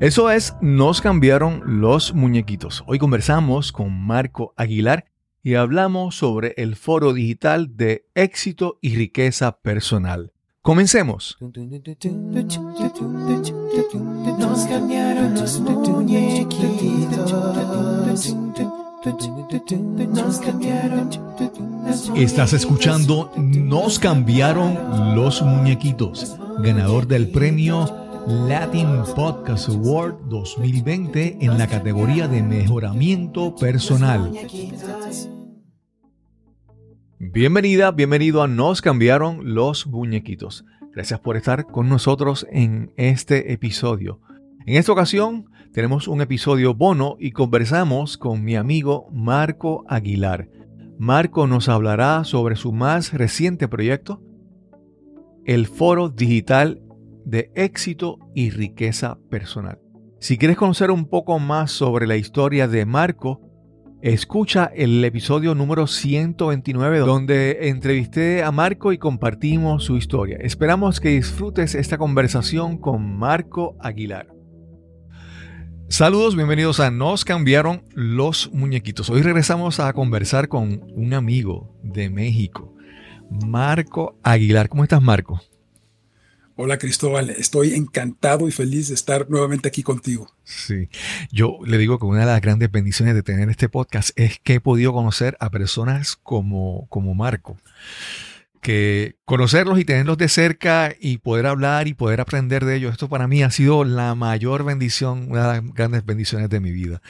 Eso es, nos cambiaron los muñequitos. Hoy conversamos con Marco Aguilar y hablamos sobre el foro digital de éxito y riqueza personal. Comencemos. Nos cambiaron los Estás escuchando Nos cambiaron los muñequitos, ganador del premio Latin Podcast Award 2020 en la categoría de mejoramiento personal. Bienvenida, bienvenido a Nos cambiaron los muñequitos. Gracias por estar con nosotros en este episodio. En esta ocasión tenemos un episodio bono y conversamos con mi amigo Marco Aguilar. Marco nos hablará sobre su más reciente proyecto, el Foro Digital de éxito y riqueza personal. Si quieres conocer un poco más sobre la historia de Marco, escucha el episodio número 129 donde entrevisté a Marco y compartimos su historia. Esperamos que disfrutes esta conversación con Marco Aguilar. Saludos, bienvenidos a Nos cambiaron los muñequitos. Hoy regresamos a conversar con un amigo de México, Marco Aguilar. ¿Cómo estás, Marco? Hola Cristóbal, estoy encantado y feliz de estar nuevamente aquí contigo. Sí, yo le digo que una de las grandes bendiciones de tener este podcast es que he podido conocer a personas como, como Marco, que conocerlos y tenerlos de cerca y poder hablar y poder aprender de ellos, esto para mí ha sido la mayor bendición, una de las grandes bendiciones de mi vida.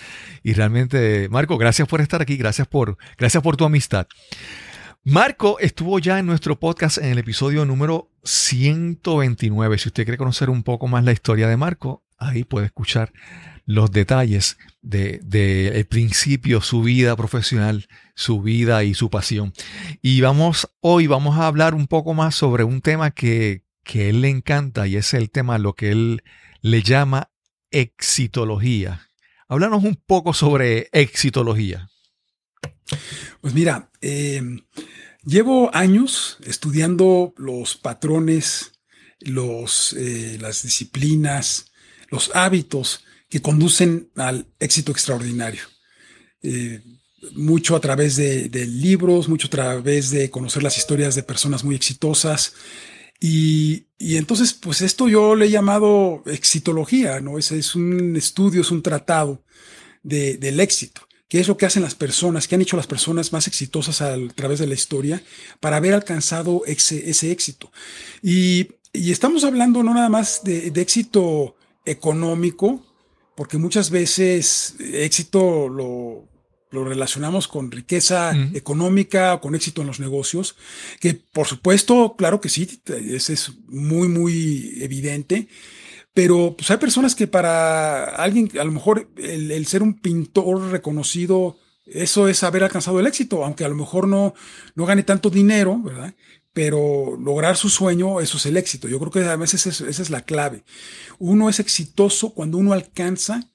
Y realmente, Marco, gracias por estar aquí, gracias por, gracias por tu amistad. Marco estuvo ya en nuestro podcast en el episodio número 129. Si usted quiere conocer un poco más la historia de Marco, ahí puede escuchar los detalles del de, principio, su vida profesional, su vida y su pasión. Y vamos, hoy vamos a hablar un poco más sobre un tema que, que él le encanta y es el tema, lo que él le llama exitología. Háblanos un poco sobre exitología. Pues mira, eh, llevo años estudiando los patrones, los, eh, las disciplinas, los hábitos que conducen al éxito extraordinario. Eh, mucho a través de, libros, mucho a través de conocer las historias de personas muy exitosas. Y, entonces, pues esto yo le he llamado exitología, ¿no? Es, es un estudio, es un tratado del éxito qué es lo que hacen las personas, qué han hecho las personas más exitosas a través de la historia para haber alcanzado ese, éxito. Y, estamos hablando no nada más de, éxito económico, porque muchas veces éxito lo, relacionamos con riqueza económica o con éxito en los negocios, que por supuesto, claro que sí, ese es muy, muy evidente. Pero pues hay personas que para alguien, a lo mejor el, ser un pintor reconocido, eso es haber alcanzado el éxito, aunque a lo mejor no, no gane tanto dinero, ¿verdad? Pero lograr su sueño, eso es el éxito. Yo creo que a veces esa es la clave. Uno es exitoso cuando uno alcanza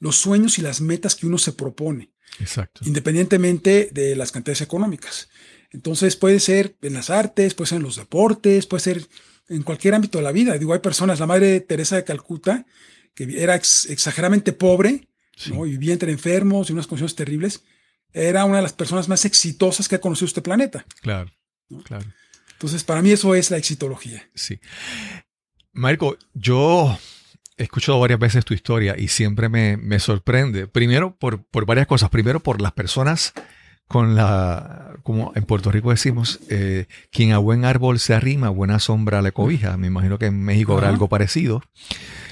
los sueños y las metas que uno se propone. Exacto. Independientemente de las cantidades económicas. Entonces puede ser en las artes, puede ser en los deportes, puede ser en cualquier ámbito de la vida. Digo, hay personas, la madre Teresa de Calcuta, que era exageradamente pobre, ¿no? y vivía entre enfermos y unas condiciones terribles, era una de las personas más exitosas que ha conocido este planeta. Claro, claro. Entonces, para mí eso es la exitología. Sí. Marco, yo he escuchado varias veces tu historia y siempre me, me sorprende. Primero, por, por, varias cosas. Primero, por las personas con la, como en Puerto Rico decimos, eh, quien a buen árbol se arrima, buena sombra le cobija. Me imagino que en México habrá algo parecido.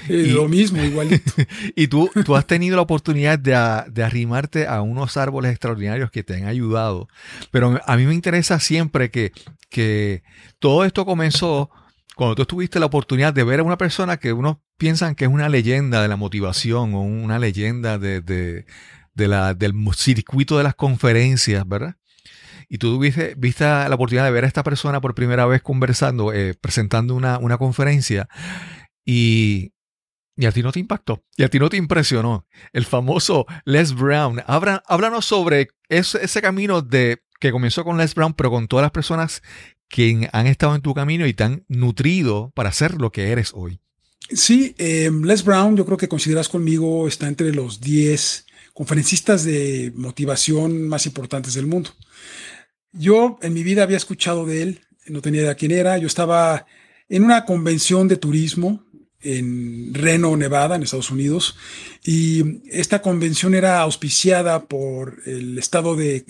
y, lo mismo, igualito. y tú, tú has tenido la oportunidad de, de, arrimarte a unos árboles extraordinarios que te han ayudado. Pero a mí me interesa siempre que, que todo esto comenzó cuando tú tuviste la oportunidad de ver a una persona que uno piensan que es una leyenda de la motivación o una leyenda de, del circuito de las conferencias, ¿verdad? Y tú tuviste, viste la oportunidad de ver a esta persona por primera vez conversando, eh, presentando una, una conferencia y, y, a ti no te impactó, y a ti no te impresionó. El famoso Les Brown. háblanos sobre ese, ese camino de que comenzó con Les Brown, pero con todas las personas que han estado en tu camino y te han nutrido para ser lo que eres hoy. Sí, eh, Les Brown, yo creo que consideras conmigo, está entre los 10 conferencistas de motivación más importantes del mundo. Yo en mi vida había escuchado de él, no tenía idea quién era, yo estaba en una convención de turismo en Reno, Nevada, en Estados Unidos, y esta convención era auspiciada por el estado de,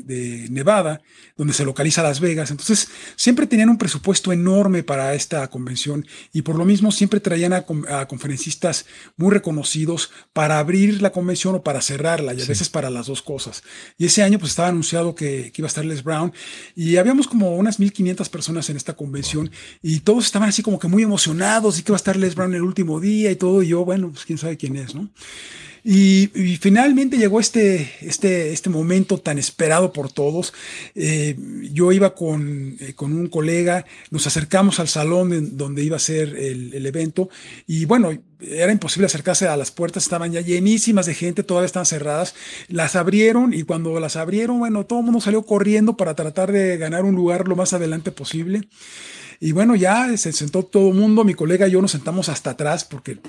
Nevada, donde se localiza Las Vegas. Entonces, siempre tenían un presupuesto enorme para esta convención y por lo mismo siempre traían a, conferencistas muy reconocidos para abrir la convención o para cerrarla, y a veces para las dos cosas. Y ese año, pues estaba anunciado que, iba a estar Les Brown y habíamos como unas 1500 personas en esta convención y todos estaban así como que muy emocionados y que iba a estar Les Brown el último día y todo. Y yo, bueno, pues quién sabe quién es, ¿no? Y, finalmente llegó este, este, este momento tan esperado por todos. Eh, yo iba con, eh, con, un colega, nos acercamos al salón donde iba a ser el, el, evento y bueno, era imposible acercarse a las puertas, estaban ya llenísimas de gente, todavía estaban cerradas. Las abrieron y cuando las abrieron, bueno, todo el mundo salió corriendo para tratar de ganar un lugar lo más adelante posible. Y bueno, ya se sentó todo el mundo, mi colega y yo nos sentamos hasta atrás porque,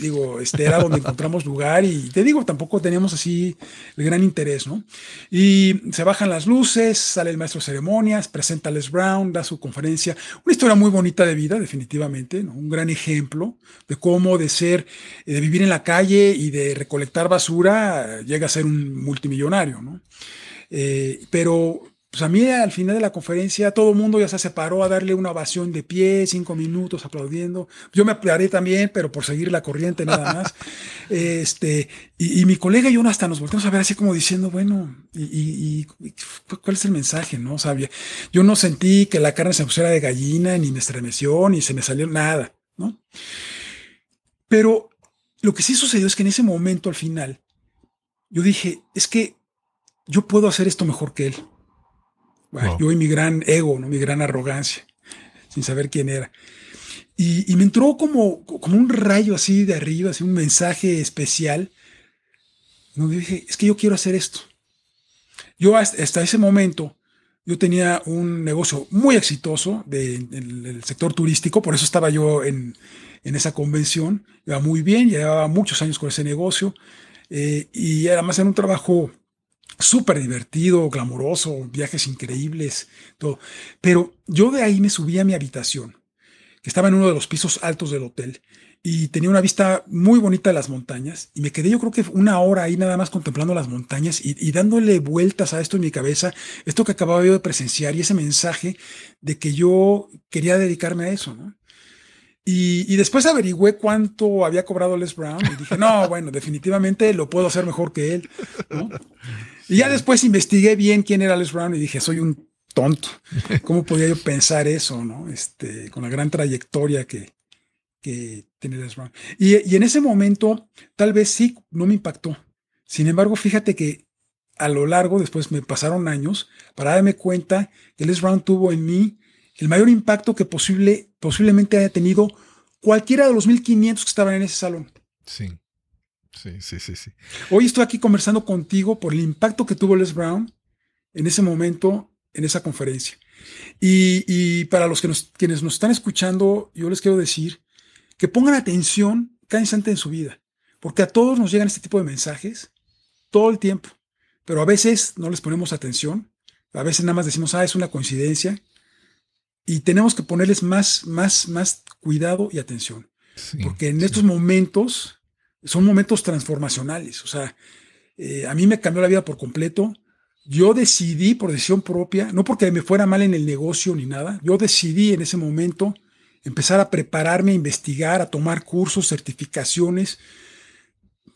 digo, este era donde encontramos lugar y te digo, tampoco teníamos así el gran interés, ¿no? Y se bajan las luces, sale el maestro de ceremonias, presenta a Les Brown, da su conferencia, una historia muy bonita de vida, definitivamente, ¿no? Un gran ejemplo de cómo de ser, eh, de vivir en la calle y de recolectar basura, llega a ser un multimillonario, ¿no? Eh, pero pues a mí al final de la conferencia todo el mundo ya se separó a darle una ovación de pie, cinco minutos aplaudiendo. Yo me aplaudí también, pero por seguir la corriente nada más. este, y, mi colega y yo hasta nos volteamos a ver así como diciendo, bueno, y, cuál es el mensaje, ¿no? sabía yo no sentí que la carne se pusiera de gallina, ni me estremeció, ni se me salió nada, ¿no? Pero lo que sí sucedió es que en ese momento al final, yo dije, es que yo puedo hacer esto mejor que él. Yo y mi gran ego, ¿no? mi gran arrogancia, sin saber quién era. Y, me entró como, como un rayo así de arriba, así un mensaje especial. No, dije, es que yo quiero hacer esto. Yo hasta, ese momento, yo tenía un negocio muy exitoso del de, sector turístico, por eso estaba yo en, en, esa convención. Iba muy bien, llevaba muchos años con ese negocio eh, y además era un trabajo súper divertido, glamuroso, viajes increíbles, todo. Pero yo de ahí me subí a mi habitación, que estaba en uno de los pisos altos del hotel, y tenía una vista muy bonita de las montañas, y me quedé yo creo que una hora ahí nada más contemplando las montañas y, dándole vueltas a esto en mi cabeza, esto que acababa yo de presenciar y ese mensaje de que yo quería dedicarme a eso, ¿no? Y, después averigüé cuánto había cobrado Les Brown y dije, no, bueno, definitivamente lo puedo hacer mejor que él. ¿no? Y ya después investigué bien quién era Les Brown y dije, soy un tonto. ¿Cómo podía yo pensar eso, no? Este, con la gran trayectoria que, que tiene Les Brown. Y, y en ese momento, tal vez sí, no me impactó. Sin embargo, fíjate que a lo largo, después me pasaron años, para darme cuenta que Les Brown tuvo en mí el mayor impacto que posible, posiblemente haya tenido cualquiera de los 1500 que estaban en ese salón. Sí. Sí, sí, sí, sí. Hoy estoy aquí conversando contigo por el impacto que tuvo Les Brown en ese momento, en esa conferencia. Y, para los que nos, quienes nos están escuchando, yo les quiero decir que pongan atención cada instante en su vida, porque a todos nos llegan este tipo de mensajes todo el tiempo, pero a veces no les ponemos atención, a veces nada más decimos, ah, es una coincidencia, y tenemos que ponerles más, más, más cuidado y atención, porque en estos momentos son momentos transformacionales. O sea, eh, a mí me cambió la vida por completo. Yo decidí por decisión propia, no porque me fuera mal en el negocio ni nada, yo decidí en ese momento empezar a prepararme, a investigar, a tomar cursos, certificaciones,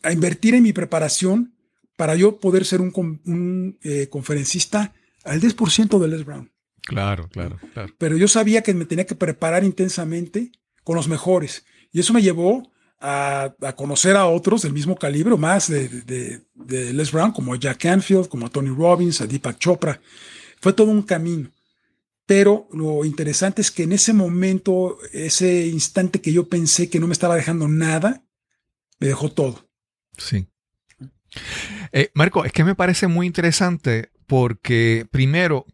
a invertir en mi preparación para yo poder ser un, eh, conferencista al 10% de Les Brown. Claro, claro, claro. Pero yo sabía que me tenía que preparar intensamente con los mejores. Y eso me llevó a, conocer a otros del mismo calibre, más de, de, Les Brown, como Jack Canfield, como Tony Robbins, a Deepak Chopra. Fue todo un camino. Pero lo interesante es que en ese momento, ese instante que yo pensé que no me estaba dejando nada, me dejó todo. Sí. Eh, Marco, es que me parece muy interesante porque primero,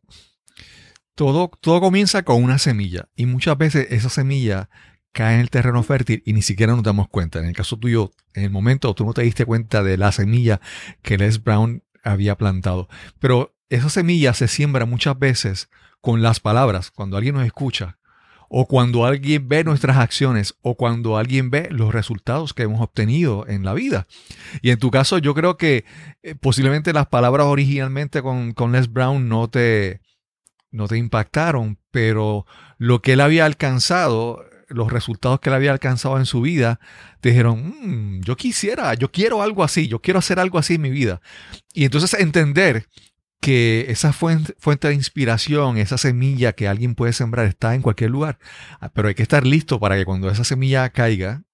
todo, todo comienza con una semilla y muchas veces esa semilla cae en el terreno fértil y ni siquiera nos damos cuenta. En el caso tuyo, en el momento tú no te diste cuenta de la semilla que Les Brown había plantado. Pero esa semilla se siembra muchas veces con las palabras, cuando alguien nos escucha, o cuando alguien ve nuestras acciones, o cuando alguien ve los resultados que hemos obtenido en la vida. Y en tu caso, yo creo que eh, posiblemente las palabras originalmente con, con Les Brown no te, no te impactaron, pero lo que él había alcanzado, los resultados que él había alcanzado en su vida, dijeron, mm, yo quisiera, yo quiero algo así, yo quiero hacer algo así en mi vida. Y entonces entender que esa fuente, fuente, de inspiración, esa semilla que alguien puede sembrar está en cualquier lugar, ah, pero hay que estar listo para que cuando esa semilla caiga,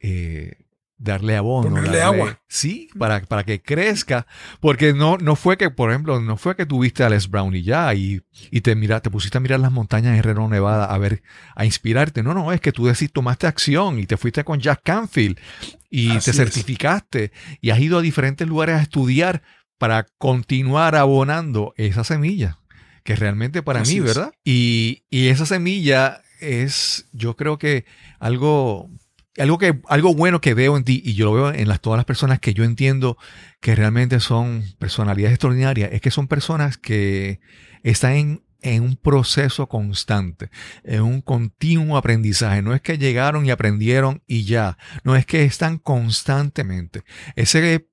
eh, darle abono. Ponerle agua. Sí, para, para que crezca. Porque no, no fue que, por ejemplo, no fue que tuviste a Les Brown y ya, y, y te, mira, te pusiste a mirar las montañas de Herrero, Nevada, a ver, a inspirarte. No, no, es que tú decís, tomaste acción y te fuiste con Jack Canfield y te certificaste y has ido a diferentes lugares a estudiar para continuar abonando esa semilla, que realmente para mí, ¿verdad? Y, y, esa semilla es, yo creo que algo, algo, que, algo bueno que veo en ti, y yo lo veo en las, todas las personas que yo entiendo que realmente son personalidades extraordinarias, es que son personas que están en, en un proceso constante, en un continuo aprendizaje. No es que llegaron y aprendieron y ya, no es que están constantemente. Ese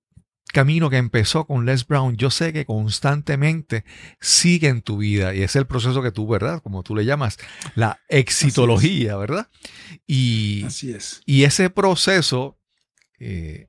camino que empezó con Les Brown, yo sé que constantemente sigue en tu vida y es el proceso que tú, ¿verdad? Como tú le llamas, la exitología, ¿verdad? Y, Así es. Y ese proceso, eh,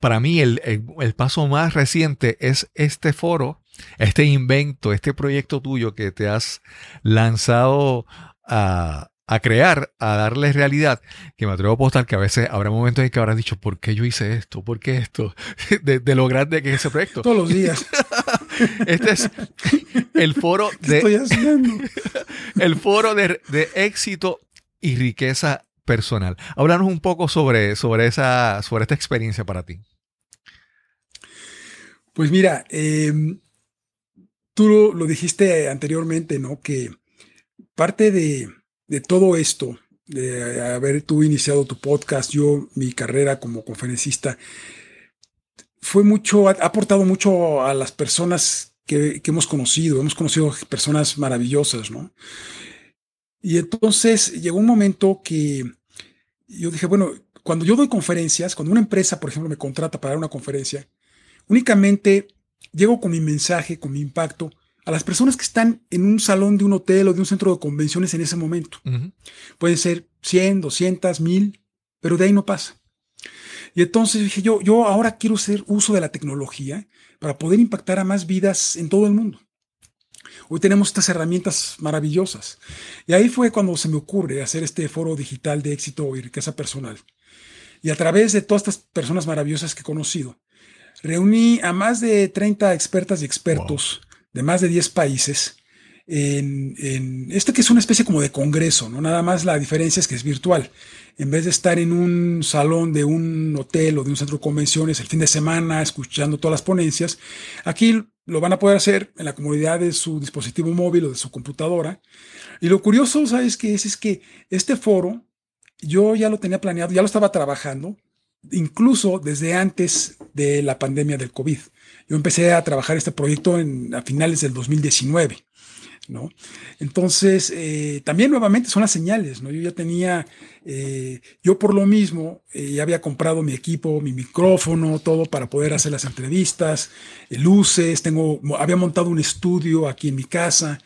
para mí, el, el, el, paso más reciente es este foro, este invento, este proyecto tuyo que te has lanzado a, a crear, a darle realidad, que me atrevo a apostar que a veces habrá momentos en que habrás dicho, ¿por qué yo hice esto? ¿Por qué esto? De, de lo grande que es ese proyecto. Todos los días. este es el foro de... estoy haciendo? el foro de, de, éxito y riqueza personal. Háblanos un poco sobre, sobre, esa, sobre esta experiencia para ti. Pues mira, eh, tú lo, lo dijiste anteriormente, ¿no? Que parte de, de todo esto, de haber tú iniciado tu podcast, yo mi carrera como conferencista, fue mucho, ha aportado mucho a las personas que, que, hemos conocido, hemos conocido personas maravillosas, ¿no? Y entonces llegó un momento que yo dije, bueno, cuando yo doy conferencias, cuando una empresa, por ejemplo, me contrata para dar una conferencia, únicamente llego con mi mensaje, con mi impacto, a las personas que están en un salón de un hotel o de un centro de convenciones en ese momento. Uh -huh. Pueden ser 100, 200, 1000, pero de ahí no pasa. Y entonces dije yo, yo ahora quiero hacer uso de la tecnología para poder impactar a más vidas en todo el mundo. Hoy tenemos estas herramientas maravillosas. Y ahí fue cuando se me ocurre hacer este foro digital de éxito y riqueza personal. Y a través de todas estas personas maravillosas que he conocido, reuní a más de 30 expertas y expertos wow de más de 10 países en, en, esto que es una especie como de congreso, ¿no? Nada más la diferencia es que es virtual. En vez de estar en un salón de un hotel o de un centro de convenciones el fin de semana escuchando todas las ponencias, aquí lo van a poder hacer en la comodidad de su dispositivo móvil o de su computadora. Y lo curioso, ¿sabes qué es? Es que este foro yo ya lo tenía planeado, ya lo estaba trabajando, incluso desde antes de la pandemia del COVID. Yo empecé a trabajar este proyecto en, a finales del 2019. ¿no? Entonces, eh, también nuevamente son las señales, ¿no? Yo ya tenía, eh, yo por lo mismo, eh, ya había comprado mi equipo, mi micrófono, todo para poder hacer las entrevistas, luces, tengo, había montado un estudio aquí en mi casa,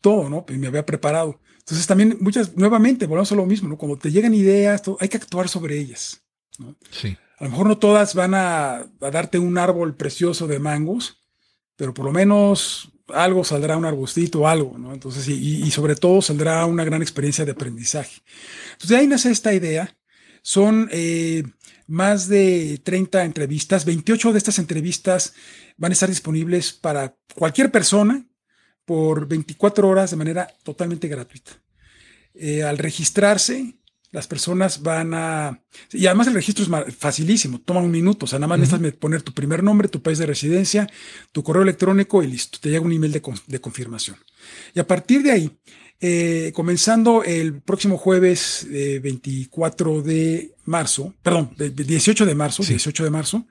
todo, ¿no? Y me había preparado. Entonces también muchas, nuevamente, volvemos a lo mismo, ¿no? Cuando te llegan ideas, hay que actuar sobre ellas, ¿no? Sí. A lo mejor no todas van a, darte un árbol precioso de mangos, pero por lo menos algo saldrá un arbustito algo, ¿no? Entonces, y, y, sobre todo saldrá una gran experiencia de aprendizaje. Entonces, de ahí nace esta idea. Son eh, más de 30 entrevistas, 28 de estas entrevistas van a estar disponibles para cualquier persona por 24 horas de manera totalmente gratuita. Eh, al registrarse, las personas van a... Y además el registro es facilísimo, toma un minuto, o sea, nada más uh -huh. necesitas poner tu primer nombre, tu país de residencia, tu correo electrónico y listo, te llega un email de, de confirmación. Y a partir de ahí, eh, comenzando el próximo jueves 24 de marzo, perdón, 18 de marzo, 18 de marzo,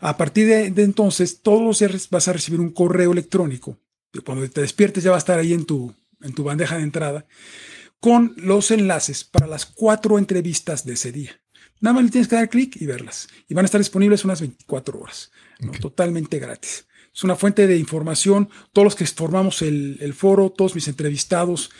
a partir de, entonces, todos los días vas a recibir un correo electrónico. Cuando te despiertes ya va a estar ahí en tu, en tu bandeja de entrada con los enlaces para las cuatro entrevistas de ese día. Nada más le tienes que dar clic y verlas. Y van a estar disponibles unas 24 horas, totalmente gratis. Es una fuente de información. Todos los que formamos el, foro, todos mis entrevistados,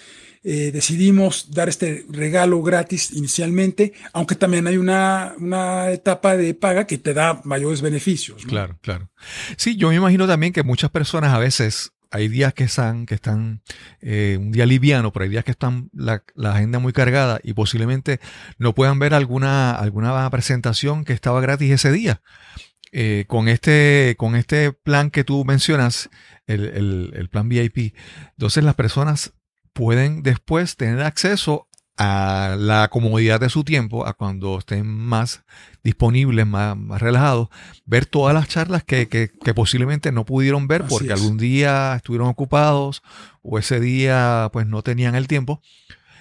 eh, decidimos dar este regalo gratis inicialmente, aunque también hay una, una etapa de paga que te da mayores beneficios. Claro, claro. Sí, yo me imagino también que muchas personas a veces hay días que están, que están eh, un día liviano, pero hay días que están la, agenda muy cargada y posiblemente no puedan ver alguna, alguna presentación que estaba gratis ese día. Eh, con, este, con este plan que tú mencionas, el, el plan VIP, entonces las personas pueden después tener acceso a la comodidad de su tiempo, a cuando estén más disponibles, más, relajados, ver todas las charlas que, posiblemente no pudieron ver porque algún día estuvieron ocupados o ese día pues no tenían el tiempo.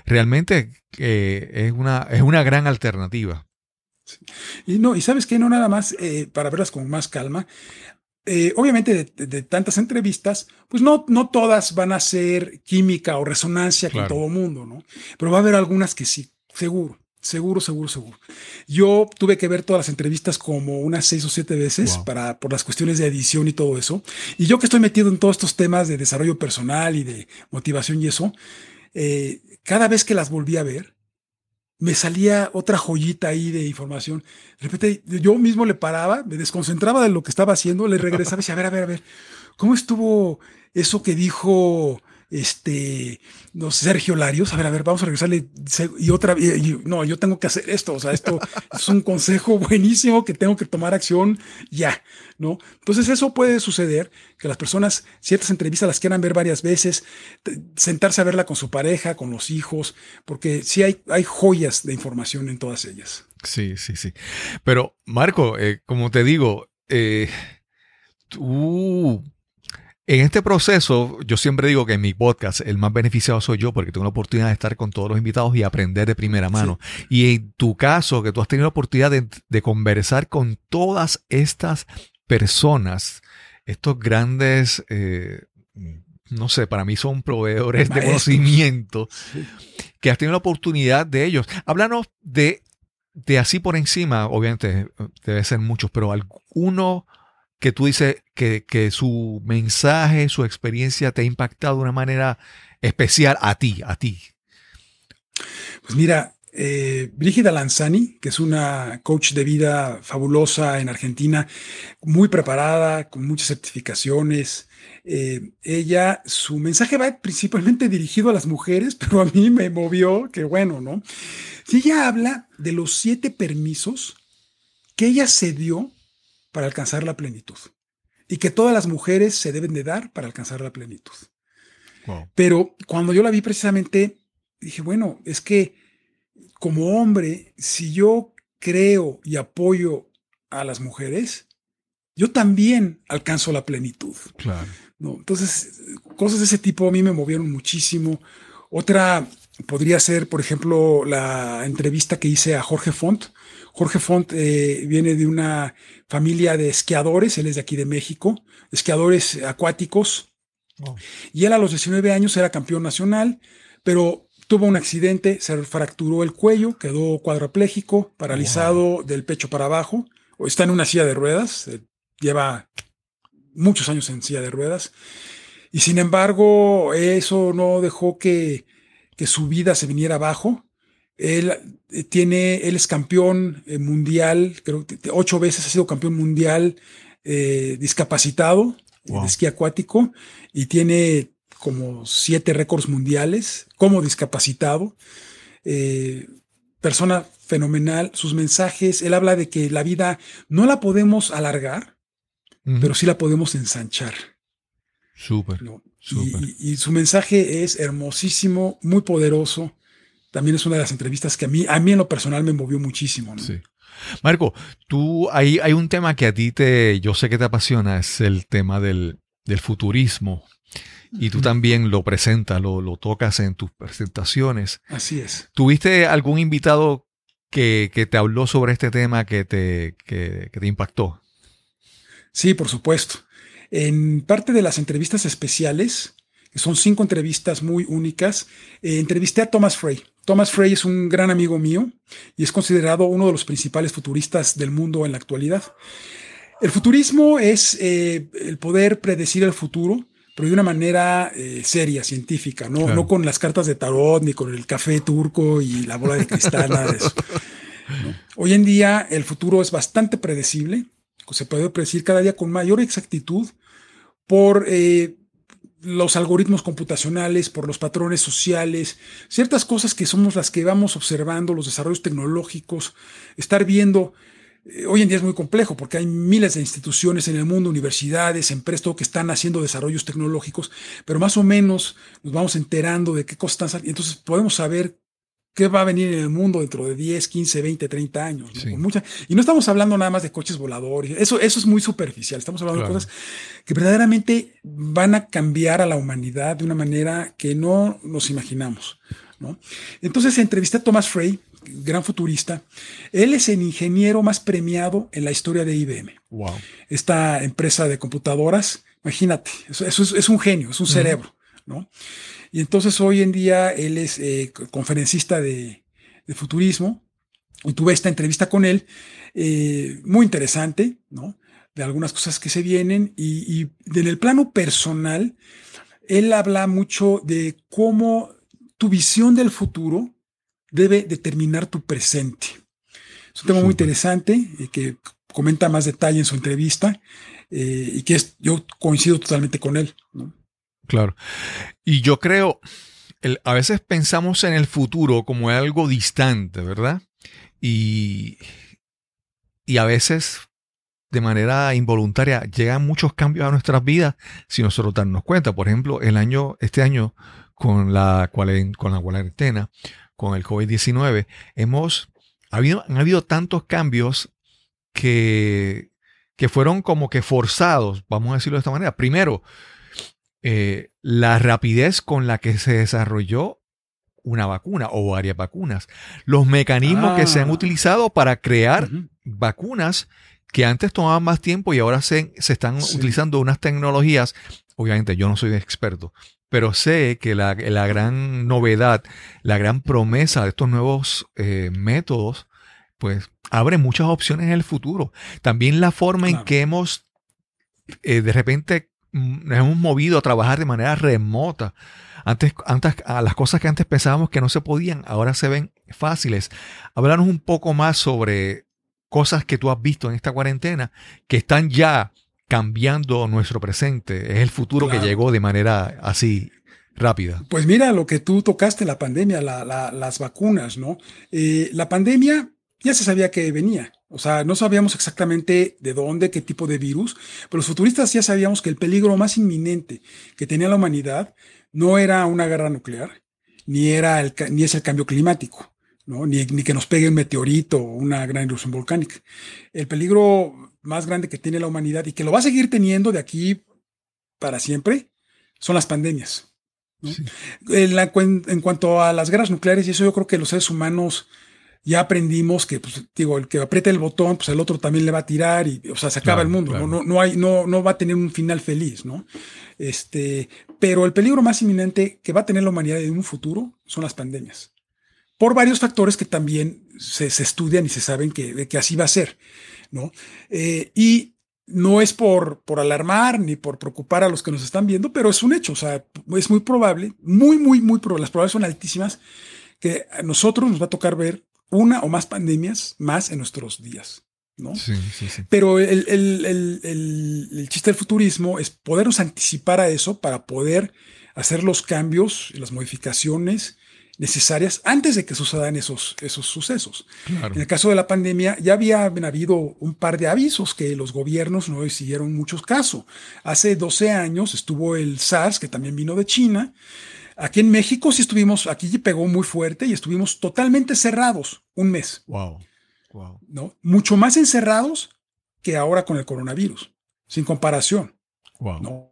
Realmente eh, es, una, es una gran alternativa. Y no, y sabes que no nada más, eh, para verlas con más calma, eh, obviamente de, tantas entrevistas, pues no, no todas van a ser química o resonancia con todo mundo, ¿no? Pero va a haber algunas que sí, seguro, seguro, seguro, seguro. Yo tuve que ver todas las entrevistas como unas seis o siete veces para, por las cuestiones de edición y todo eso. Y yo que estoy metido en todos estos temas de desarrollo personal y de motivación y eso, eh, cada vez que las volví a ver, me salía otra joyita ahí de información. De repente yo mismo le paraba, me desconcentraba de lo que estaba haciendo, le regresaba y decía, a ver, a ver, a ver, ¿cómo estuvo eso que dijo este, no, Sergio Larios, a ver, a ver, vamos a regresarle y otra, no, yo tengo que hacer esto, o sea, esto es un consejo buenísimo que tengo que tomar acción ya, ¿no? Entonces eso puede suceder, que las personas ciertas entrevistas las quieran ver varias veces, sentarse a verla con su pareja, con los hijos, porque sí hay, hay joyas de información en todas ellas. Sí, sí, sí. Pero Marco, eh, como te digo, eh, tú en este proceso, yo siempre digo que en mi podcast el más beneficiado soy yo porque tengo la oportunidad de estar con todos los invitados y aprender de primera mano. Y en tu caso, que tú has tenido la oportunidad de, conversar con todas estas personas, estos grandes, eh, no sé, para mí son proveedores de conocimiento, que has tenido la oportunidad de ellos. Háblanos de, de así por encima, obviamente debe ser muchos, pero alguno que tú dices que, su mensaje, su experiencia te ha impactado de una manera especial a ti, a ti? Pues mira, eh, Brígida Lanzani, que es una coach de vida fabulosa en Argentina, muy preparada, con muchas certificaciones. Eh, ella, su mensaje va principalmente dirigido a las mujeres, pero a mí me movió, que bueno, ¿no? Si ella habla de los siete permisos que ella se dio para alcanzar la plenitud y que todas las mujeres se deben de dar para alcanzar la plenitud. Pero cuando yo la vi precisamente, dije, bueno, es que como hombre, si yo creo y apoyo a las mujeres, yo también alcanzo la plenitud. Claro. ¿no? Entonces, cosas de ese tipo a mí me movieron muchísimo. Otra podría ser, por ejemplo, la entrevista que hice a Jorge Font. Jorge Font eh, viene de una familia de esquiadores, él es de aquí de México, esquiadores acuáticos. Y él a los 19 años era campeón nacional, pero tuvo un accidente, se fracturó el cuello, quedó cuadraplégico, paralizado del pecho para abajo, está en una silla de ruedas, eh, lleva muchos años en silla de ruedas. Y sin embargo, eso no dejó que, que su vida se viniera abajo. Él eh, tiene, él es campeón eh, mundial, creo que ocho veces ha sido campeón mundial eh, discapacitado de esquí acuático y tiene como siete récords mundiales como discapacitado. persona fenomenal, sus mensajes, él habla de que la vida no la podemos alargar, pero sí la podemos ensanchar. Súper. Y, su mensaje es hermosísimo, muy poderoso también es una de las entrevistas que a mí, a mí en lo personal me movió muchísimo. Sí. Marco, tú hay, hay un tema que a ti te, yo sé que te apasiona, es el tema del, futurismo. y tú también lo presentas, lo, lo, tocas en tus presentaciones. Así es. ¿Tuviste algún invitado que, que te habló sobre este tema que te, que, que te impactó? Sí, por supuesto. En parte de las entrevistas especiales, que son cinco entrevistas muy únicas, eh, entrevisté a Thomas Frey. Thomas Frey es un gran amigo mío y es considerado uno de los principales futuristas del mundo en la actualidad. El futurismo es eh, el poder predecir el futuro, pero de una manera eh, seria, científica, ¿no? no con las cartas de tarot, ni con el café turco y la bola de cristal, nada de eso. Hoy en día el futuro es bastante predecible, se puede predecir cada día con mayor exactitud por eh, los algoritmos computacionales, por los patrones sociales, ciertas cosas que somos las que vamos observando, los desarrollos tecnológicos, estar viendo. Eh, hoy en día es muy complejo porque hay miles de instituciones en el mundo, universidades, empresas, todo que están haciendo desarrollos tecnológicos, pero más o menos nos vamos enterando de qué cosas están saliendo. Entonces podemos saber qué va a venir en el mundo dentro de 10, 15, 20, 30 años. y no estamos hablando nada más de coches voladores, eso, eso es muy superficial, estamos hablando de cosas que verdaderamente van a cambiar a la humanidad de una manera que no nos imaginamos. Entonces entrevisté a Thomas Frey, gran futurista. Él es el ingeniero más premiado en la historia de IBM. Wow. Esta empresa de computadoras, imagínate, eso, es, un genio, es un cerebro. ¿No? Y entonces hoy en día él es eh, conferencista de, futurismo y tuve esta entrevista con él, eh, muy interesante, ¿no? De algunas cosas que se vienen y, y en el plano personal, él habla mucho de cómo tu visión del futuro debe determinar tu presente. Es un tema muy interesante eh, que comenta más detalle en su entrevista y que es, yo coincido totalmente con él. ¿no? Claro. Y yo creo, a veces pensamos en el futuro como algo distante, ¿verdad? Y, y a veces de manera involuntaria llegan muchos cambios a nuestras vidas si nosotros darnos cuenta. Por ejemplo, el año, este año con la, con la cuarentena, con el COVID-19, hemos, habido, han habido tantos cambios que, que fueron como que forzados, vamos a decirlo de esta manera. Primero, eh, la rapidez con la que se desarrolló una vacuna o varias vacunas, los mecanismos que se han ah. utilizado para crear vacunas que antes tomaban más tiempo y ahora se, se están utilizando unas tecnologías, obviamente yo no soy experto, pero sé que la, gran novedad, la gran promesa de estos nuevos eh, métodos, pues abre muchas opciones en el futuro. También la forma en que hemos eh, de repente nos hemos movido a trabajar de manera remota. Antes, antes, a las cosas que antes pensábamos que no se podían, ahora se ven fáciles. Háblanos un poco más sobre cosas que tú has visto en esta cuarentena que están ya cambiando nuestro presente. Es el futuro que llegó de manera así rápida. Pues mira lo que tú tocaste, la pandemia, las vacunas, ¿no? Eh, la pandemia ya se sabía que venía. O sea, no sabíamos exactamente de dónde, qué tipo de virus, pero los futuristas ya sabíamos que el peligro más inminente que tenía la humanidad no era una guerra nuclear, ni, era el, ni es el cambio climático, ¿no? ni, ni que nos pegue un meteorito o una gran erupción volcánica. El peligro más grande que tiene la humanidad y que lo va a seguir teniendo de aquí para siempre son las pandemias. En, en, cuanto a las guerras nucleares, y eso yo creo que los seres humanos ya aprendimos que, pues, digo, el que apriete el botón, pues el otro también le va a tirar y, o sea, se acaba el mundo, ¿no? No, hay, no, no va a tener un final feliz, ¿no? Este, pero el peligro más inminente que va a tener la humanidad en un futuro son las pandemias. Por varios factores que también se, estudian y se saben que, que, así va a ser, ¿no? Eh, y no es por, por alarmar ni por preocupar a los que nos están viendo, pero es un hecho, o sea, es muy probable, muy, muy, muy probable, las probabilidades son altísimas que a nosotros nos va a tocar ver una o más pandemias más en nuestros días. ¿no? Sí, sí, sí. Pero el, el, chiste del futurismo es podernos anticipar a eso para poder hacer los cambios y las modificaciones necesarias antes de que sucedan esos, esos sucesos. En el caso de la pandemia, ya había habido un par de avisos que los gobiernos no siguieron muchos caso. Hace 12 años estuvo el SARS, que también vino de China, Aquí en México sí estuvimos, aquí pegó muy fuerte y estuvimos totalmente cerrados un mes. Wow. Wow. ¿no? Mucho más encerrados que ahora con el coronavirus, sin comparación. Wow.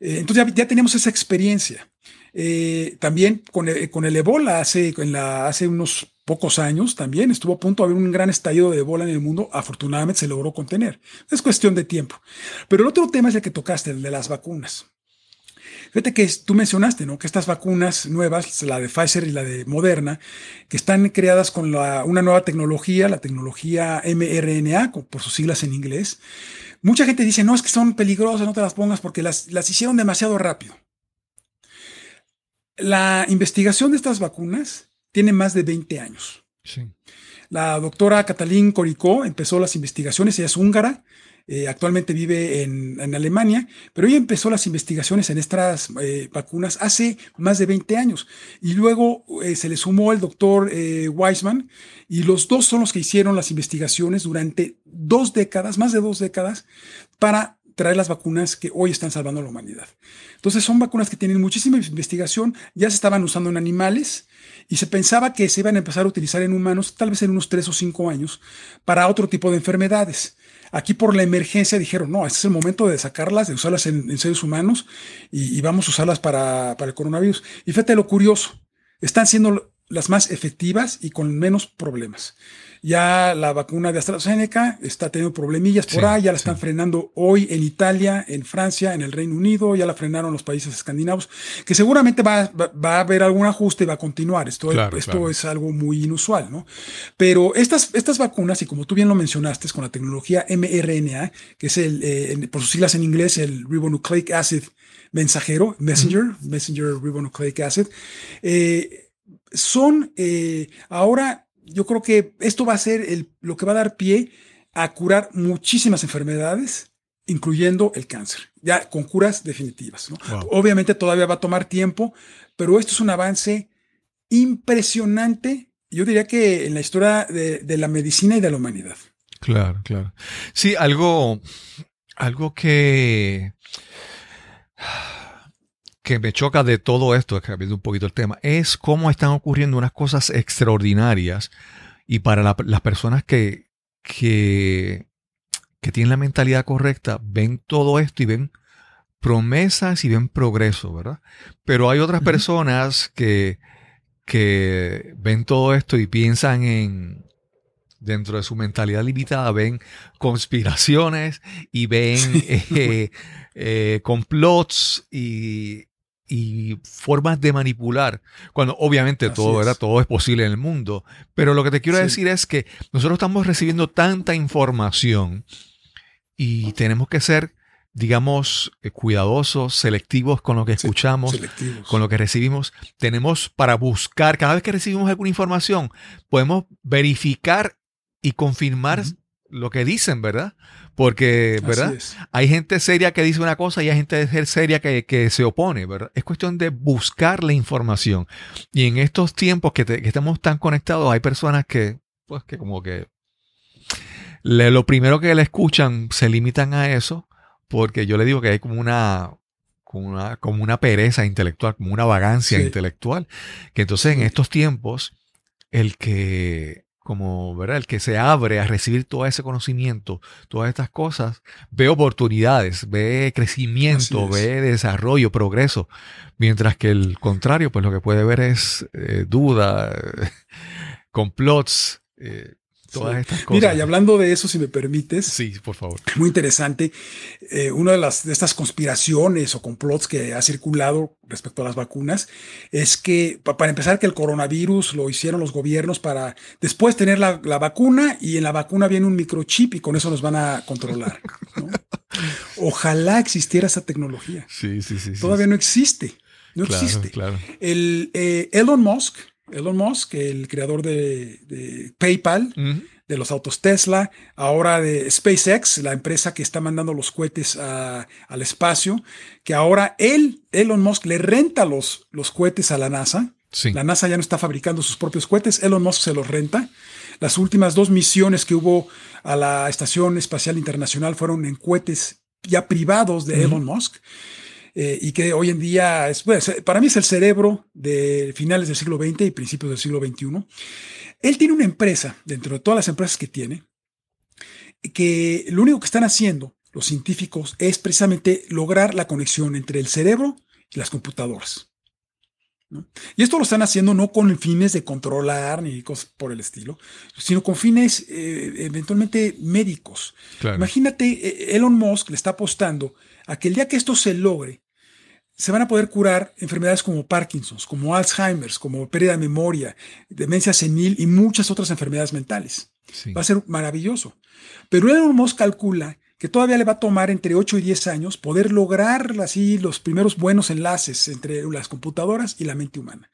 Eh, entonces ya, teníamos esa experiencia. Eh, también con el, con el Ebola hace, en la, hace unos pocos años también estuvo a punto de haber un gran estallido de Ebola en el mundo. Afortunadamente se logró contener. Es cuestión de tiempo. Pero el otro tema es el que tocaste, el de las vacunas. Fíjate que tú mencionaste, ¿no? Que estas vacunas nuevas, la de Pfizer y la de Moderna, que están creadas con una nueva tecnología, la tecnología mRNA, por sus siglas en inglés. Mucha gente dice, no, es que son peligrosas, no te las pongas porque las, las hicieron demasiado rápido. La investigación de estas vacunas tiene más de 20 años. La doctora Catalín Coricó empezó las investigaciones, ella es húngara, eh, actualmente vive en, Alemania, pero ella empezó las investigaciones en estas eh, vacunas hace más de 20 años. Y luego eh, se le sumó el doctor Weisman, y los dos son los que hicieron las investigaciones durante dos décadas, más de dos décadas, para traer las vacunas que hoy están salvando a la humanidad. Entonces son vacunas que tienen muchísima investigación, ya se estaban usando en animales y se pensaba que se iban a empezar a utilizar en humanos tal vez en unos tres o cinco años para otro tipo de enfermedades. Aquí por la emergencia dijeron, no, este es el momento de sacarlas, de usarlas en, seres humanos y, vamos a usarlas para, para el coronavirus. Y fíjate lo curioso, están siendo las más efectivas y con menos problemas. Ya la vacuna de AstraZeneca está teniendo problemillas por ahí, ya la están frenando hoy en Italia, en Francia, en el Reino Unido, ya la frenaron los países escandinavos, que seguramente va, va, a haber algún ajuste y va a continuar. Esto, esto es algo muy inusual, ¿no? Pero estas, estas vacunas, y como tú bien lo mencionaste, con la tecnología mRNA, que es el, eh, por sus siglas en inglés, el ribonucleic acid mensajero, messenger, messenger ribonucleic acid, eh, son eh, ahora yo creo que esto va a ser el, lo que va a dar pie a curar muchísimas enfermedades, incluyendo el cáncer, ya con curas definitivas. Obviamente todavía va a tomar tiempo, pero esto es un avance impresionante, yo diría que en la historia de, de la medicina y de la humanidad. Claro, claro. Sí, algo, algo que que me choca de todo esto, cambiando un poquito el tema, es cómo están ocurriendo unas cosas extraordinarias y para las personas que, que, que tienen la mentalidad correcta, ven todo esto y ven promesas y ven progreso, ¿verdad? Pero hay otras personas que, que ven todo esto y piensan en, dentro de su mentalidad limitada, ven conspiraciones y ven eh, eh, complots y, y formas de manipular, cuando obviamente todo, es. todo es posible en el mundo. Pero lo que te quiero decir es que nosotros estamos recibiendo tanta información y tenemos que ser, digamos, eh, cuidadosos, selectivos con lo que escuchamos, con lo que recibimos. Tenemos para buscar, cada vez que recibimos alguna información, podemos verificar y confirmar lo que dicen, ¿verdad? Porque, ¿verdad? Hay gente seria que dice una cosa y hay gente seria que, se opone, ¿verdad? Es cuestión de buscar la información. Y en estos tiempos que, estamos tan conectados, hay personas que, pues, que como que lo primero que le escuchan se limitan a eso, porque yo le digo que hay como una, como una, como una pereza intelectual, como una vagancia intelectual, que entonces en estos tiempos, el que como ¿verdad? el que se abre a recibir todo ese conocimiento, todas estas cosas, ve oportunidades, ve crecimiento, ve desarrollo, progreso, mientras que el contrario, pues lo que puede ver es eh, duda, complots, eh, Todas estas cosas. Mira, y hablando de eso, si me permites. Sí, por favor. Muy interesante. Eh, una de, las, de estas conspiraciones o complots que ha circulado respecto a las vacunas es que, para empezar, que el coronavirus lo hicieron los gobiernos para después tener la, vacuna y en la vacuna viene un microchip y con eso nos van a controlar. Ojalá existiera esa tecnología. Sí, sí, sí. Todavía no existe. No existe. Claro. El, eh, Elon Musk Elon Musk, el creador de, PayPal, de los autos Tesla, ahora de SpaceX, la empresa que está mandando los cohetes al espacio, que ahora él, Elon Musk, le renta los, los cohetes a la NASA. La NASA ya no está fabricando sus propios cohetes, Elon Musk se los renta. Las últimas dos misiones que hubo a la Estación Espacial Internacional fueron en cohetes ya privados de Elon Musk. Eh, y que hoy en día es, para mí es el cerebro de finales del siglo XX y principios del siglo XXI. Él tiene una empresa, dentro de todas las empresas que tiene, que lo único que están haciendo los científicos, es precisamente lograr la conexión entre el cerebro y las computadoras. Y esto lo están haciendo no con fines de controlar ni cosas por el estilo, sino con fines eh, eventualmente médicos. Imagínate, eh, Elon Musk le está apostando a que el día que esto se logre, se van a poder curar enfermedades como Parkinson's, como Alzheimer's, como pérdida de memoria, demencia senil y muchas otras enfermedades mentales. Va a ser maravilloso. Pero Elon Musk calcula que todavía le va a tomar entre 8 y 10 años poder lograr así los primeros buenos enlaces entre las computadoras y la mente humana.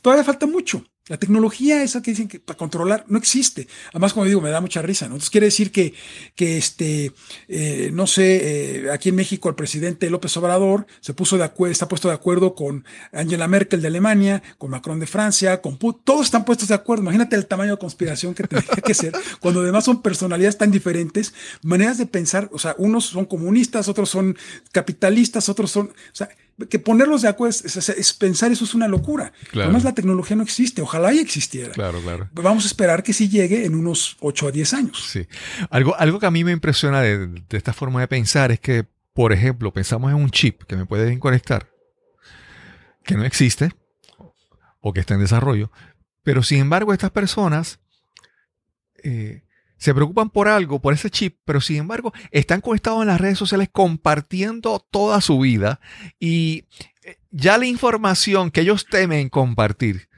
Todavía falta mucho. La tecnología esa que dicen que para controlar no existe. Además, como digo, me da mucha risa, ¿no? Entonces quiere decir que, que este, eh, no sé, eh, aquí en México el presidente López Obrador se puso de acuerdo, está puesto de acuerdo con Angela Merkel de Alemania, con Macron de Francia, con Putin, todos están puestos de acuerdo. Imagínate el tamaño de conspiración que tendría que ser, cuando además son personalidades tan diferentes, maneras de pensar, o sea, unos son comunistas, otros son capitalistas, otros son, o sea, que ponerlos de acuerdo es, pensar eso es una locura. Además, la tecnología no existe. Ojalá y existiera. Claro, claro. Vamos a esperar que sí llegue en unos 8 a 10 años. Sí. Algo, algo que a mí me impresiona de, esta forma de pensar es que, por ejemplo, pensamos en un chip que me puede conectar, que no existe o que está en desarrollo, pero sin embargo, estas personas eh, se preocupan por algo, por ese chip, pero sin embargo están conectados en las redes sociales compartiendo toda su vida y eh, ya la información que ellos temen compartir,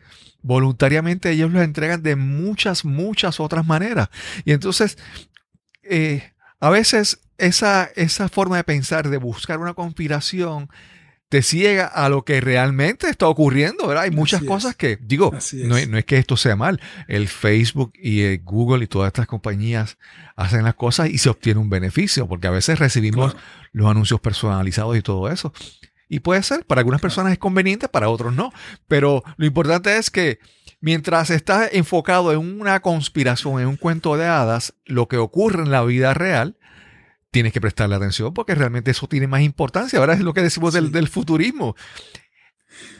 voluntariamente ellos lo entregan de muchas, muchas otras maneras. Y entonces, eh, a veces esa, esa forma de pensar, de buscar una conspiración, te ciega a lo que realmente está ocurriendo, ¿verdad? Hay muchas cosas que, digo, no es. No, es que esto sea mal. El Facebook y el Google y todas estas compañías hacen las cosas y se obtiene un beneficio, porque a veces recibimos los anuncios personalizados y todo eso. Y puede ser, para algunas personas es conveniente, para otros no. Pero lo importante es que mientras estás enfocado en una conspiración, en un cuento de hadas, lo que ocurre en la vida real, tienes que prestarle atención porque realmente eso tiene más importancia. Ahora es lo que decimos del, futurismo.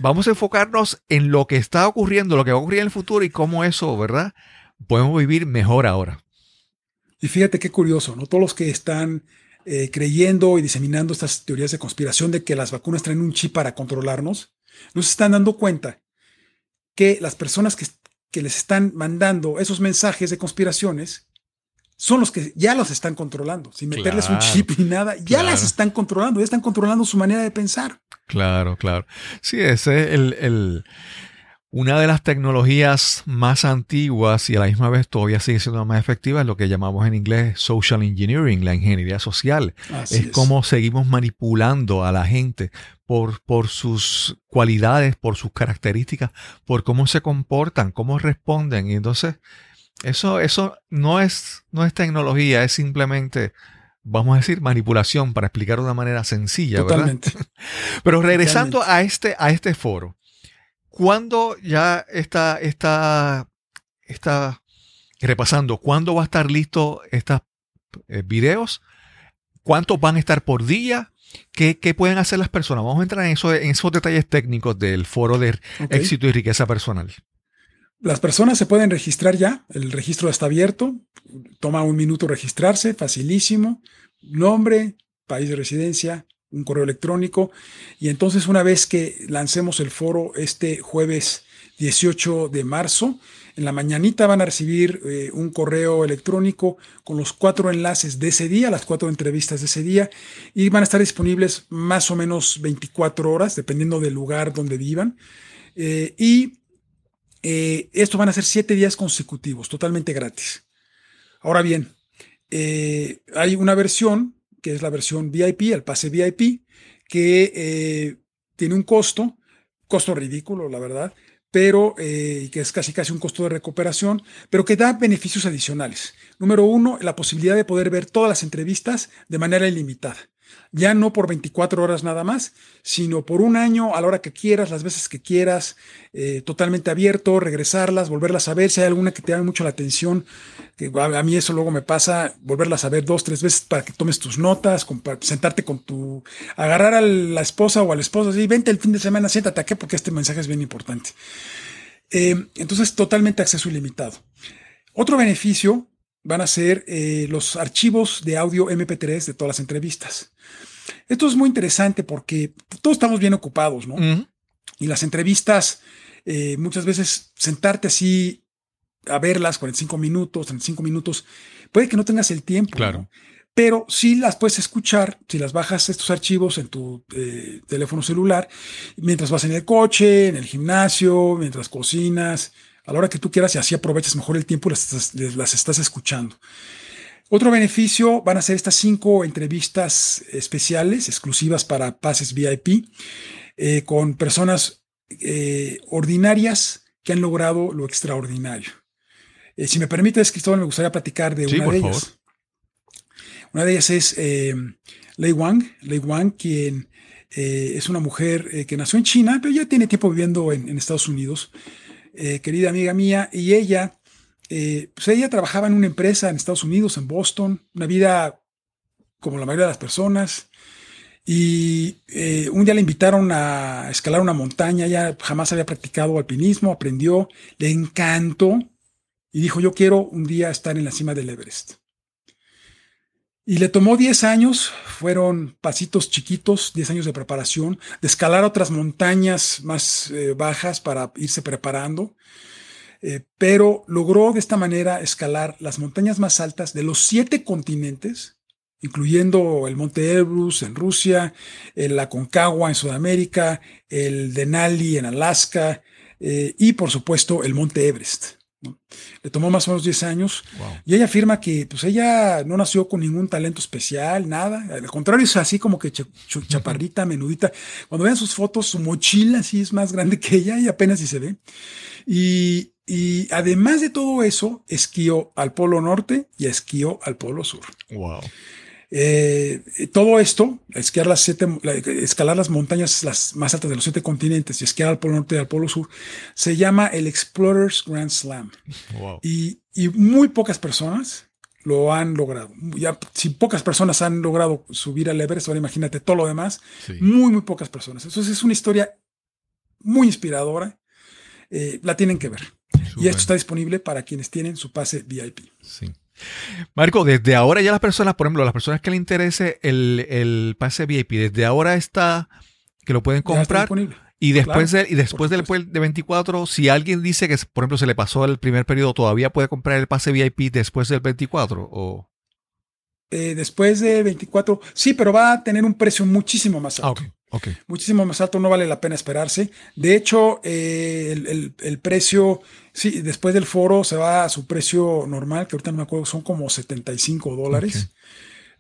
Vamos a enfocarnos en lo que está ocurriendo, lo que va a ocurrir en el futuro y cómo eso, ¿verdad? Podemos vivir mejor ahora. Y fíjate qué curioso, ¿no? Todos los que están eh, creyendo y diseminando estas teorías de conspiración de que las vacunas traen un chip para controlarnos, no se están dando cuenta que las personas que, que les están mandando esos mensajes de conspiraciones son los que ya los están controlando, sin meterles un chip ni nada, ya las están controlando, ya están controlando su manera de pensar. Claro, claro. Sí, ese es el, una de las tecnologías más antiguas y a la misma vez todavía sigue siendo más efectiva es lo que llamamos en inglés social engineering, la ingeniería social. es, como seguimos manipulando a la gente por, por sus cualidades, por sus características, por cómo se comportan, cómo responden. Y entonces eso, eso no, es, no es tecnología, es simplemente, vamos a decir, manipulación para explicar de una manera sencilla, Totalmente. Pero regresando a este, a este foro, ¿cuándo ya está, está, está repasando, cuándo va a estar listo estos eh, videos? ¿Cuántos van a estar por día? ¿Qué, pueden hacer las personas? Vamos a entrar en, eso, en esos detalles técnicos del foro de éxito y riqueza personal. Las personas se pueden registrar ya, el registro está abierto, toma un minuto registrarse, facilísimo, nombre, país de residencia, un correo electrónico, y entonces una vez que lancemos el foro este jueves 18 de marzo, en la mañanita van a recibir eh, un correo electrónico con los cuatro enlaces de ese día, las cuatro entrevistas de ese día, y van a estar disponibles más o menos 24 horas, dependiendo del lugar donde vivan. Eh, y eh, esto van a ser siete días consecutivos, totalmente gratis. Ahora bien, eh, hay una versión, que es la versión VIP, el pase VIP, que eh, tiene un costo, costo ridículo, la verdad, pero que es casi casi un costo de recuperación, pero que da beneficios adicionales. Número uno, la posibilidad de poder ver todas las entrevistas de manera ilimitada ya no por 24 horas nada más, sino por un año a la hora que quieras, las veces que quieras, eh, totalmente abierto, regresarlas, volverlas a ver, si hay alguna que te llame mucho la atención, que a, mí eso luego me pasa, volverlas a ver dos, tres veces para que tomes tus notas, sentarte con tu, agarrar a la esposa o al esposo, y vente el fin de semana, siéntate aquí porque este mensaje es bien importante. Eh, entonces, totalmente acceso ilimitado. Otro beneficio van a ser eh, los archivos de audio MP3 de todas las entrevistas. Esto es muy interesante porque todos estamos bien ocupados, ¿no? Y las entrevistas, eh, muchas veces sentarte así a verlas 45 minutos, 35 minutos, puede que no tengas el tiempo. Claro. Pero sí las puedes escuchar si las bajas estos archivos en tu eh, teléfono celular, mientras vas en el coche, en el gimnasio, mientras cocinas, a la hora que tú quieras y así aprovechas mejor el tiempo y las, las estás escuchando. Otro beneficio van a ser estas cinco entrevistas especiales, exclusivas para pases VIP, eh, con personas eh, ordinarias que han logrado lo extraordinario. Eh, si me permites, Cristóbal, me gustaría platicar de una de ellas. Una de ellas es Lei Wang, Lei Wang, quien es una mujer que nació en China, pero ya tiene tiempo viviendo en, en Estados Unidos, querida amiga mía, y ella eh, pues ella trabajaba en una empresa en Estados Unidos, en Boston, una vida como la mayoría de las personas. Y eh, un día le invitaron a escalar una montaña, ella jamás había practicado alpinismo, aprendió, le encantó y dijo, yo quiero un día estar en la cima del Everest. Y le tomó 10 años, fueron pasitos chiquitos, 10 años de preparación, de escalar otras montañas más eh, bajas para irse preparando. Eh, pero logró de esta manera escalar las montañas más altas de los siete continentes, incluyendo el Monte Elbrus en Rusia, el Aconcagua en Sudamérica, el Denali en Alaska eh, y por supuesto el Monte Everest. Le tomó más o menos 10 años y ella afirma que pues ella no nació con ningún talento especial, nada. Al contrario, es así como que chaparrita, menudita. Cuando vean sus fotos, su mochila sí es más grande que ella y apenas si se ve. Y, y además de todo eso, esquió al Polo Norte y esquió al Polo Sur. Wow. Eh, todo esto, esquiar las siete, escalar las montañas las más altas de los siete continentes y esquiar al Polo Norte y al Polo Sur, se llama el Explorers Grand Slam. Wow. Y, y, muy pocas personas lo han logrado. Ya, si pocas personas han logrado subir al Everest, ahora imagínate todo lo demás. Sí. Muy, muy pocas personas. Entonces es una historia muy inspiradora. Eh, la tienen que ver. Y esto está disponible para quienes tienen su pase VIP. Sí. Marco, desde ahora ya las personas, por ejemplo, las personas que le interese el, pase VIP, desde ahora está que lo pueden comprar. Y después, y después del de 24, si alguien dice que, por ejemplo, se le pasó el primer periodo, ¿todavía puede comprar el pase VIP después del 24? O... Eh, después de 24, sí, pero va a tener un precio muchísimo más alto. Ah, okay, Muchísimo más alto, no vale la pena esperarse. De hecho, eh, el, precio, sí, después del foro se va a su precio normal, que ahorita no me acuerdo, son como 75 dólares.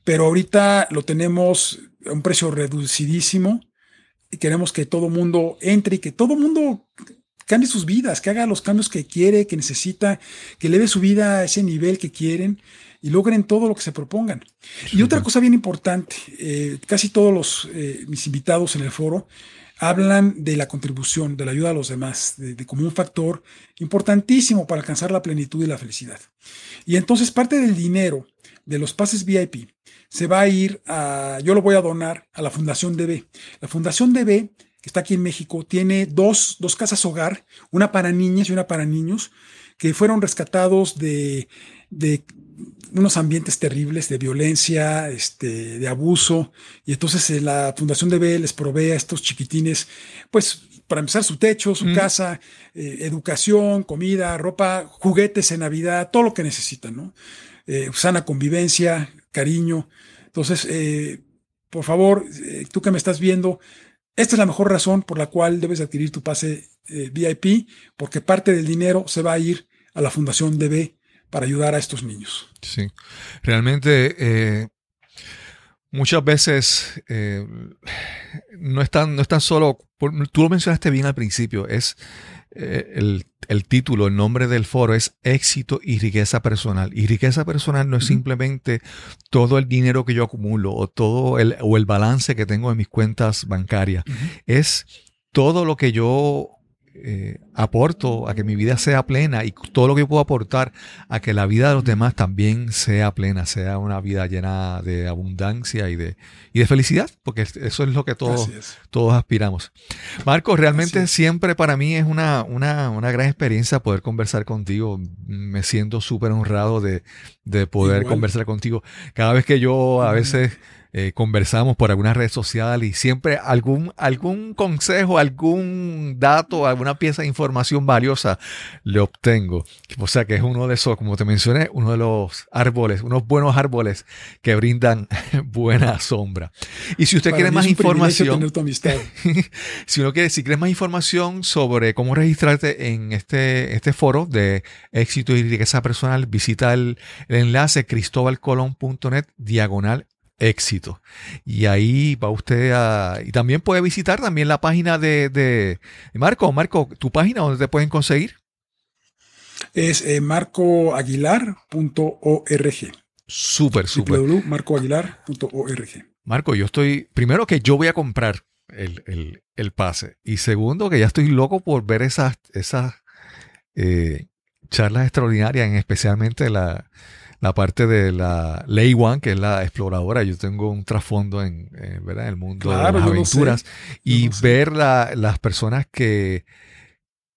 Pero ahorita lo tenemos a un precio reducidísimo y queremos que todo mundo entre y que todo mundo cambie sus vidas, que haga los cambios que quiere, que necesita, que eleve su vida a ese nivel que quieren y logren todo lo que se propongan. Y otra cosa bien importante, eh, casi todos los, eh, mis invitados en el foro hablan de la contribución, de la ayuda a los demás, de, como un factor importantísimo para alcanzar la plenitud y la felicidad. Y entonces parte del dinero de los pases VIP se va a ir a, yo lo voy a donar a la Fundación DB. La Fundación DB, que está aquí en México, tiene dos, dos casas hogar, una para niñas y una para niños, que fueron rescatados de, de unos ambientes terribles de violencia, este, de abuso, y entonces eh, la Fundación DB les provee a estos chiquitines, pues para empezar su techo, su casa, eh, educación, comida, ropa, juguetes en Navidad, todo lo que necesitan, ¿no? Eh, sana convivencia, cariño. Entonces, por favor, tú que me estás viendo, esta es la mejor razón por la cual debes adquirir tu pase VIP, porque parte del dinero se va a ir a la Fundación DB para ayudar a estos niños. Sí, realmente eh, muchas veces eh, no, están, no están solo, tú lo mencionaste bien al principio, es eh, el, título, el nombre del foro es éxito y riqueza personal. Y riqueza personal no es simplemente todo el dinero que yo acumulo o todo el, o el balance que tengo en mis cuentas bancarias, es todo lo que yo eh, aporto a que mi vida sea plena y todo lo que puedo aportar a que la vida de los demás también sea plena, sea una vida llena de abundancia y de, y de felicidad, porque eso es lo que todos, todos aspiramos. Marco, realmente siempre para mí es una, una, una, gran experiencia poder conversar contigo. Me siento súper honrado de, de poder conversar contigo. Cada vez que yo a veces eh, conversamos por alguna red social y siempre algún, algún consejo, algún dato, alguna pieza de información valiosa le obtengo. O sea que es uno de esos, como te mencioné, uno de los árboles, unos buenos árboles que brindan buena sombra. Y si usted quiere más información, si uno quiere, si quiere más información sobre cómo registrarte en este, este foro de éxito y riqueza personal, visita el, el enlace cristobalcolón.net diagonal éxito. Y ahí va usted a... Y también puede visitar también la página de, de Marco. Marco, ¿tu página donde te pueden conseguir? Es eh, marcoaguilar.org. Súper, súper. www.marcoaguilar.org. Marco, yo estoy... Primero que yo voy a comprar el, pase. Y segundo que ya estoy loco por ver esas, esas eh, charlas extraordinarias, en especialmente la la parte de la Ley One, que es la exploradora. Yo tengo un trasfondo en, ¿verdad? el mundo de las aventuras y ver las personas que,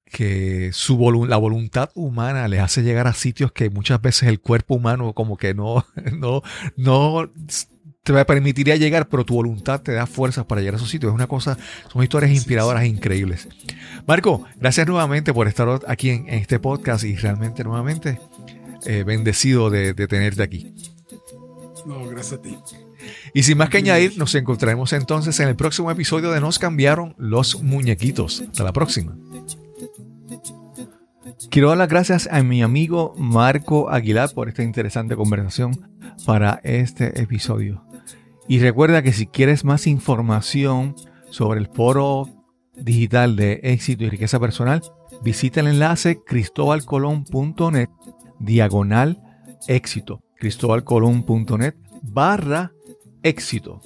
que su la voluntad humana les hace llegar a sitios que muchas veces el cuerpo humano como que no, no, no te permitiría llegar, pero tu voluntad te da fuerzas para llegar a esos sitios. Es una cosa, son historias inspiradoras e increíbles. Marco, gracias nuevamente por estar aquí en este podcast y realmente nuevamente eh, bendecido de, tenerte aquí. No, gracias a ti. Y sin más que añadir, nos encontraremos entonces en el próximo episodio de Nos cambiaron los muñequitos. Hasta la próxima. Quiero dar las gracias a mi amigo Marco Aguilar por esta interesante conversación para este episodio. Y recuerda que si quieres más información sobre el foro digital de éxito y riqueza personal, visita el enlace cristobalcolón.net diagonal éxito. cristobalcolón.net barra éxito.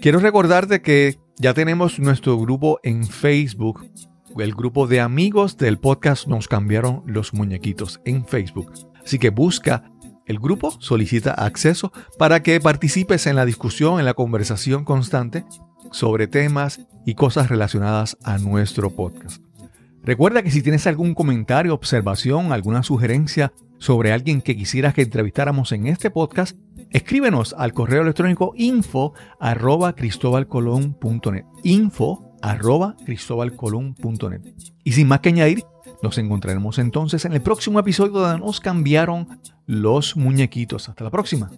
Quiero recordarte que ya tenemos nuestro grupo en Facebook, el grupo de amigos del podcast Nos cambiaron los muñequitos en Facebook. Así que busca el grupo, solicita acceso para que participes en la discusión, en la conversación constante sobre temas y cosas relacionadas a nuestro podcast. Recuerda que si tienes algún comentario, observación, alguna sugerencia sobre alguien que quisieras que entrevistáramos en este podcast, escríbenos al correo electrónico info arroba cristobalcolón.net. Info arroba cristobalcolón.net. Y sin más que añadir, nos encontraremos entonces en el próximo episodio donde nos cambiaron los muñequitos. Hasta la próxima.